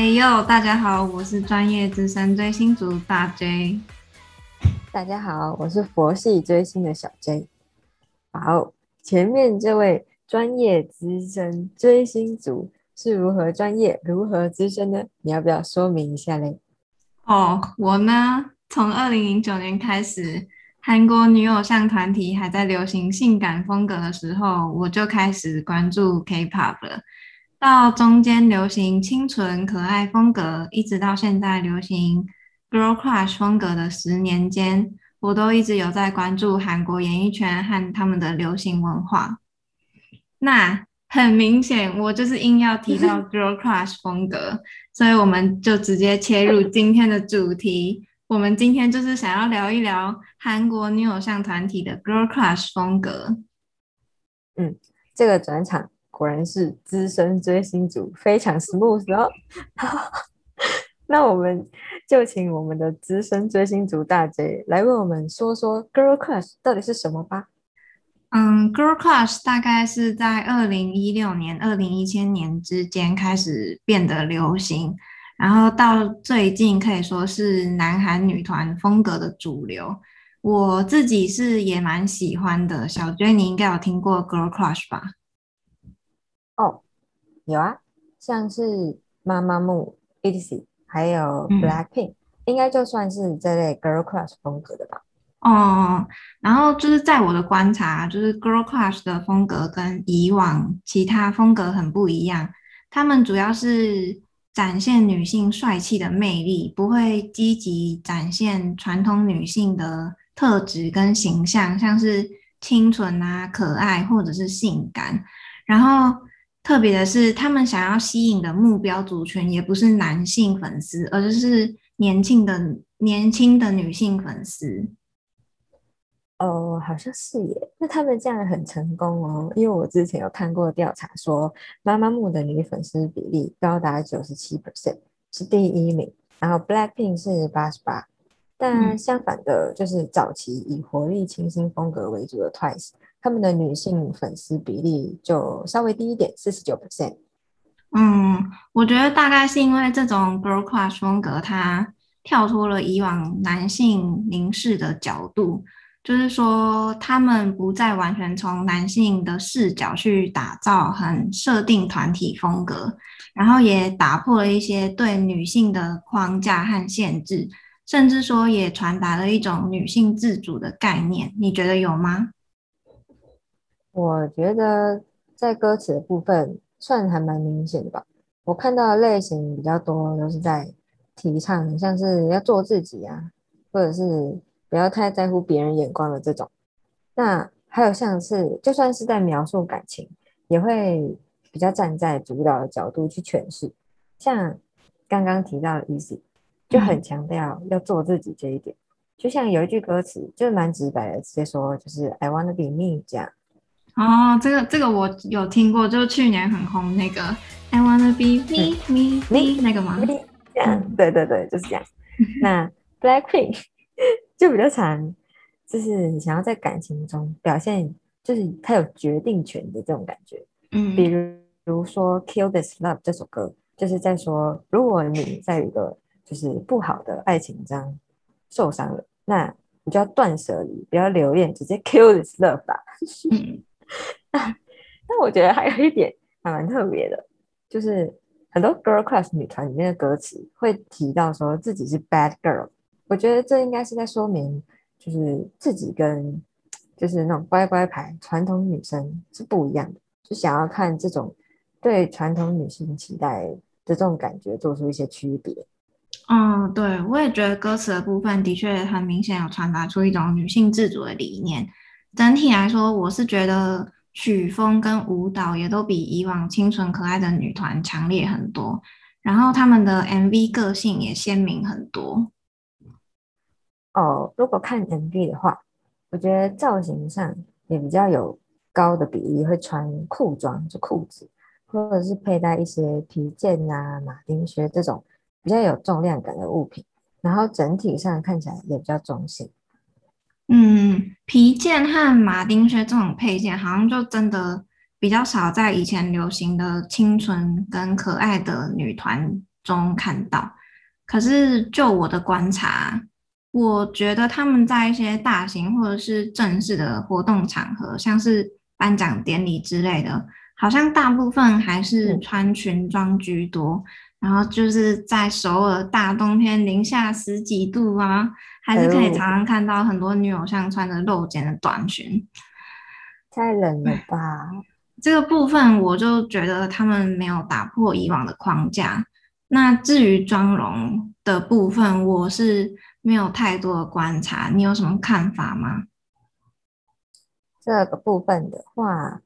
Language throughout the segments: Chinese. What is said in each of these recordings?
嘿呦，大家好，我是专业资深追星族大 J。大家好，我是佛系追星的小 J。好，前面这位专业资深追星族是如何专业、如何资深呢？你要不要说明一下嘞？哦，我呢，从二零零九年开始，韩国女偶像团体还在流行性感风格的时候，我就开始关注 K-pop 了。到中间流行清纯可爱风格，一直到现在流行 girl crush 风格的十年间，我都一直有在关注韩国演艺圈和他们的流行文化。那很明显，我就是硬要提到 girl crush 风格，所以我们就直接切入今天的主题。我们今天就是想要聊一聊韩国女偶像团体的 girl crush 风格。嗯，这个转场。果然是资深追星族，非常 smooth 哦。那我们就请我们的资深追星族大 J 来为我们说说 Girl Crush 到底是什么吧。嗯，Girl Crush 大概是在二零一六年、二零一千年之间开始变得流行，然后到最近可以说是男韩女团风格的主流。我自己是也蛮喜欢的，小 J 你应该有听过 Girl Crush 吧？哦，有啊，像是妈妈木、ETC，还有 Blackpink，应该就算是这类 Girl Crush 风格的吧。哦，然后就是在我的观察，就是 Girl Crush 的风格跟以往其他风格很不一样。他们主要是展现女性帅气的魅力，不会积极展现传统女性的特质跟形象，像是清纯啊、可爱或者是性感，然后。特别的是，他们想要吸引的目标族群也不是男性粉丝，而是年轻的年轻的女性粉丝。哦，好像是耶。那他们这样很成功哦，因为我之前有看过调查说，妈妈木的女粉丝比例高达九十七 percent，是第一名。然后 Blackpink 是八十八，但相反的，就是早期以活力清新风格为主的 Twice。他们的女性粉丝比例就稍微低一点，四十九 percent。嗯，我觉得大概是因为这种 girl crush 风格，它跳脱了以往男性凝视的角度，就是说他们不再完全从男性的视角去打造很设定团体风格，然后也打破了一些对女性的框架和限制，甚至说也传达了一种女性自主的概念。你觉得有吗？我觉得在歌词的部分算还蛮明显的吧。我看到的类型比较多，都是在提倡像是要做自己啊，或者是不要太在乎别人眼光的这种。那还有像是就算是在描述感情，也会比较站在主导的角度去诠释。像刚刚提到的 Easy，就很强调要做自己这一点。就像有一句歌词，就是蛮直白的，直接说就是 I wanna be me 这样。哦，这个这个我有听过，就是去年很红那个 I wanna be me me me 那个吗？这样，对对对，就是这样。那 Blackpink 就比较长，就是你想要在感情中表现，就是他有决定权的这种感觉。嗯，比如比如说 Kill This Love 这首歌，就是在说，如果你在一个就是不好的爱情中受伤了，那你就要断舍离，不要留恋，直接 Kill This Love 吧。嗯。但我觉得还有一点还蛮特别的，就是很多 girl crush 女团里面的歌词会提到说自己是 bad girl，我觉得这应该是在说明，就是自己跟就是那种乖乖牌传统女生是不一样的，就想要看这种对传统女性期待的这种感觉做出一些区别。嗯，对，我也觉得歌词的部分的确很明显有传达出一种女性自主的理念。整体来说，我是觉得曲风跟舞蹈也都比以往清纯可爱的女团强烈很多，然后他们的 MV 个性也鲜明很多。哦，如果看 MV 的话，我觉得造型上也比较有高的比例，会穿裤装，就裤子，或者是佩戴一些皮件啊、马丁靴这种比较有重量感的物品，然后整体上看起来也比较中性。嗯，皮件和马丁靴这种配件，好像就真的比较少在以前流行的清纯跟可爱的女团中看到。可是就我的观察，我觉得他们在一些大型或者是正式的活动场合，像是颁奖典礼之类的，好像大部分还是穿裙装居多。然后就是在首尔大冬天零下十几度啊，还是可以常常看到很多女偶像穿着露肩的短裙。太冷了吧？这个部分我就觉得他们没有打破以往的框架。那至于妆容的部分，我是没有太多的观察。你有什么看法吗？这个部分的话，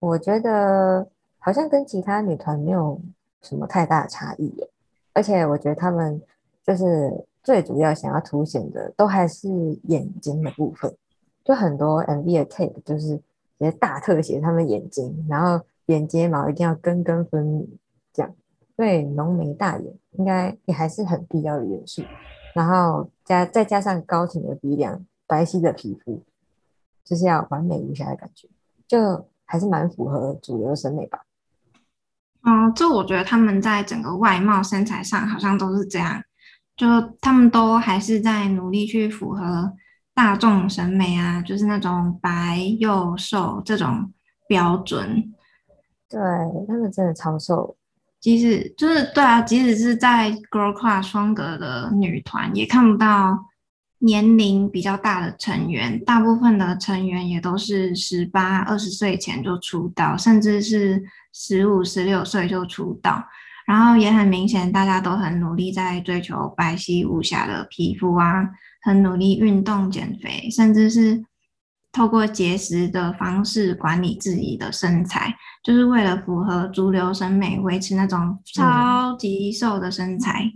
我觉得好像跟其他女团没有什么太大的差异耶。而且我觉得他们就是最主要想要凸显的，都还是眼睛的部分。就很多 MV 的 take 就是直接大特写他们眼睛，然后眼睫毛一定要根根分明，这样对浓眉大眼应该也还是很必要的元素。然后加再加上高挺的鼻梁、白皙的皮肤，就是要完美无瑕的感觉，就还是蛮符合主流审美吧。嗯，这我觉得他们在整个外貌身材上好像都是这样，就他们都还是在努力去符合。大众审美啊，就是那种白又瘦这种标准。对他们真的超瘦，即使就是对啊，即使是在 girl crush 风格的女团，也看不到年龄比较大的成员。大部分的成员也都是十八、二十岁前就出道，甚至是十五、十六岁就出道。然后也很明显，大家都很努力在追求白皙无瑕的皮肤啊。很努力运动减肥，甚至是透过节食的方式管理自己的身材，就是为了符合主流审美，维持那种超级瘦的身材。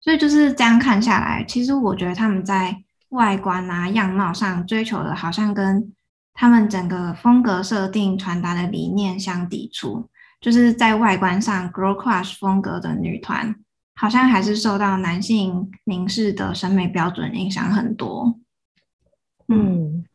所以就是这样看下来，其实我觉得他们在外观啊、样貌上追求的，好像跟他们整个风格设定传达的理念相抵触。就是在外观上，girl crush 风格的女团。好像还是受到男性凝视的审美标准影响很多。嗯，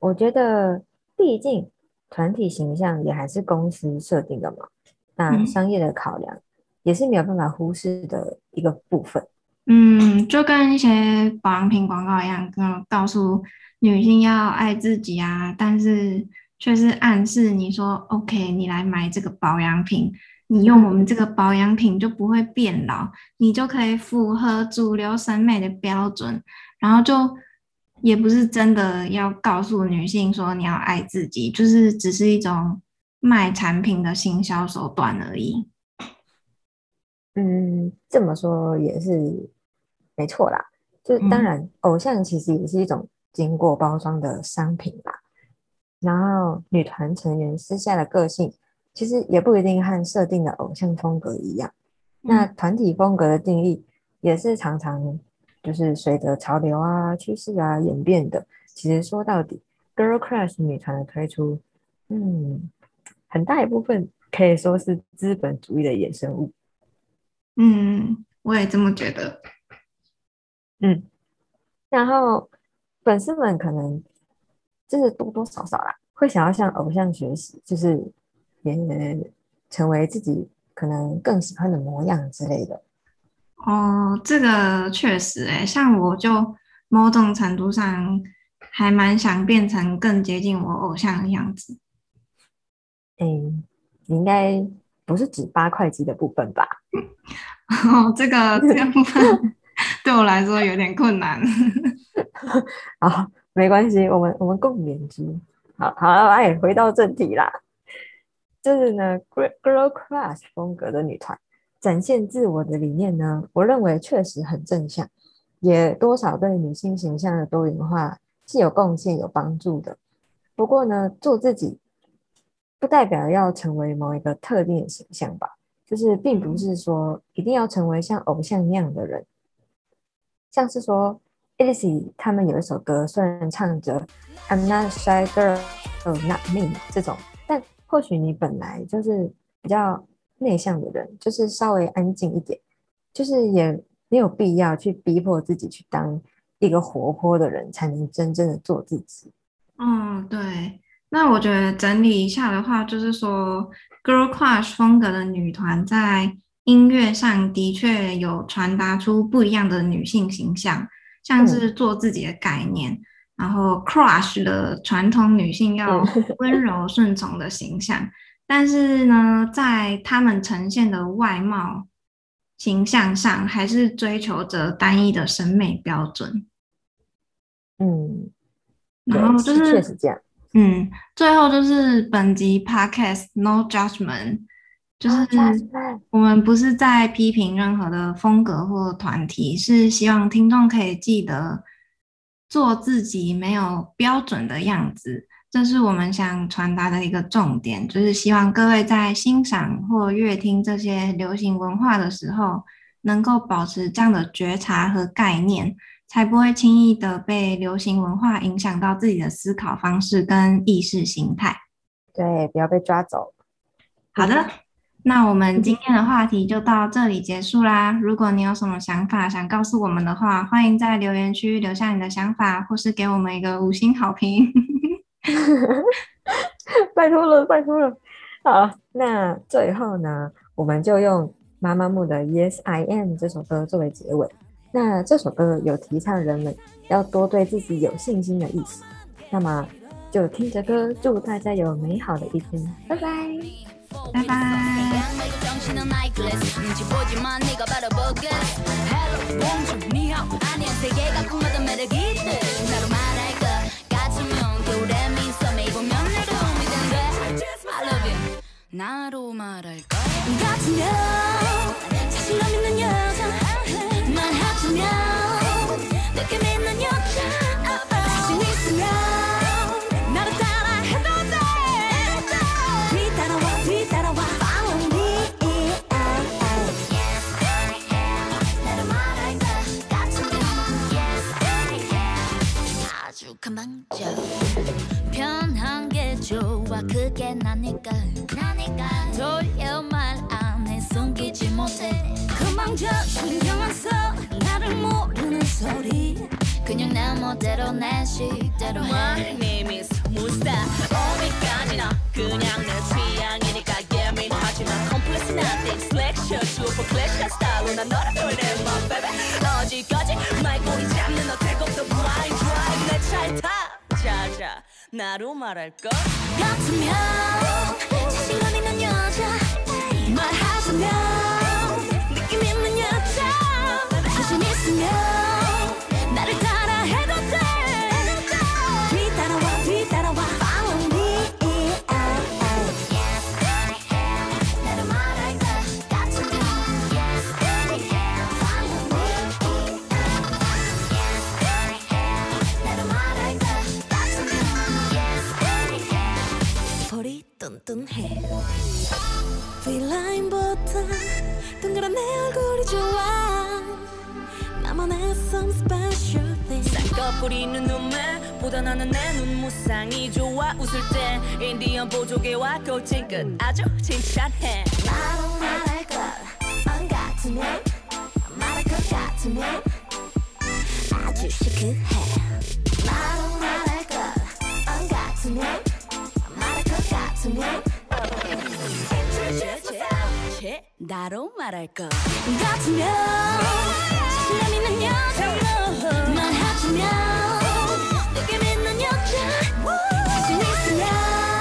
我觉得毕竟团体形象也还是公司设定的嘛，那商业的考量也是没有办法忽视的一个部分。嗯，就跟一些保养品广告一样，嗯，告诉女性要爱自己啊，但是却是暗示你说，OK，你来买这个保养品。你用我们这个保养品就不会变老，你就可以符合主流审美的标准，然后就也不是真的要告诉女性说你要爱自己，就是只是一种卖产品的行销手段而已。嗯，这么说也是没错啦。就当然，偶像其实也是一种经过包装的商品啦。然后女团成员私下的个性。其实也不一定和设定的偶像风格一样，那团体风格的定义也是常常就是随着潮流啊、趋势啊演变的。其实说到底，Girl Crush 女团的推出，嗯，很大一部分可以说是资本主义的衍生物。嗯，我也这么觉得。嗯，然后粉丝们可能就是多多少少啦，会想要向偶像学习，就是。也成为自己可能更喜欢的模样之类的。哦，这个确实诶，像我就某种程度上还蛮想变成更接近我偶像的样子。哎，应该不是指八块肌的部分吧？哦，这个这个部分 对我来说有点困难。好，没关系，我们我们共勉之。好好，哎，回到正题啦。就是呢，girl crush 风格的女团展现自我的理念呢，我认为确实很正向，也多少对女性形象的多元化是有贡献、有帮助的。不过呢，做自己不代表要成为某一个特定的形象吧，就是并不是说一定要成为像偶像一样的人。像是说 e l i s y 他们有一首歌，虽然唱着 I'm not shy girl, oh not me 这种。但或许你本来就是比较内向的人，就是稍微安静一点，就是也没有必要去逼迫自己去当一个活泼的人，才能真正的做自己。嗯，对。那我觉得整理一下的话，就是说，girl crush 风格的女团在音乐上的确有传达出不一样的女性形象，像是做自己的概念，然后 crush 的传统女性要 温柔顺从的形象。但是呢，在他们呈现的外貌形象上，还是追求着单一的审美标准。嗯，然后就是确实这样。嗯，最后就是本集 podcast no judgment。就是我们不是在批评任何的风格或团体，是希望听众可以记得做自己没有标准的样子，这是我们想传达的一个重点。就是希望各位在欣赏或阅听这些流行文化的时候，能够保持这样的觉察和概念，才不会轻易的被流行文化影响到自己的思考方式跟意识形态。对，不要被抓走。好的。那我们今天的话题就到这里结束啦。如果你有什么想法想告诉我们的话，欢迎在留言区留下你的想法，或是给我们一个五星好评。拜托了，拜托了。好，那最后呢，我们就用妈妈木的《Yes I Am》这首歌作为结尾。那这首歌有提倡人们要多对自己有信心的意思。那么就听着歌，祝大家有美好的一天。拜拜。拜拜。fakeless 눈치 보지만 네가 바로 보글 Hello 봉주 니하오 아니야 세계가 궁하던 매력이 있듯 나로 말할 것 같으면 겨울에 민썸에 입으면 내 도움이 되는데 I love you. 나로 말할 것 같으면 사실 너 믿는 여자 말 하자면 늦게 믿는 여자 져 편한 게 좋아 그게 나니까 나니까. 돌려 말 안해 숨기지 못해. 그만져 신경 안 써. 나를 모르는 소리. 그냥 내 멋대로 내 식대로 해. My name is 무스타 어디까지나 그냥 내 취향이니까 예민하지만 컴플렉스 nothing 슬랙셔 슈퍼 클래시 스타일로 난 너를 표현해 my baby. 어디까지? 말꼬리 잡 자자 나로 말할까 같으면 자신감 있는 여자 말하자면 느낌 있는 여자. 자신 있으면 나를 따 쌍꺼풀이는 눈매. 보다 나는 내 눈무쌍이 좋아 웃을 때 인디언 보조개와 꼴찌끝. 아주 칭찬해. 나로 말할 것안 같으면 말할 것 같으면 아주 시크해. 나로 말할 것안 같으면 말할 것 같으면. 나로 말할 것. 같으면 널 하주면 내게 맨난 여자. 사실 있으면.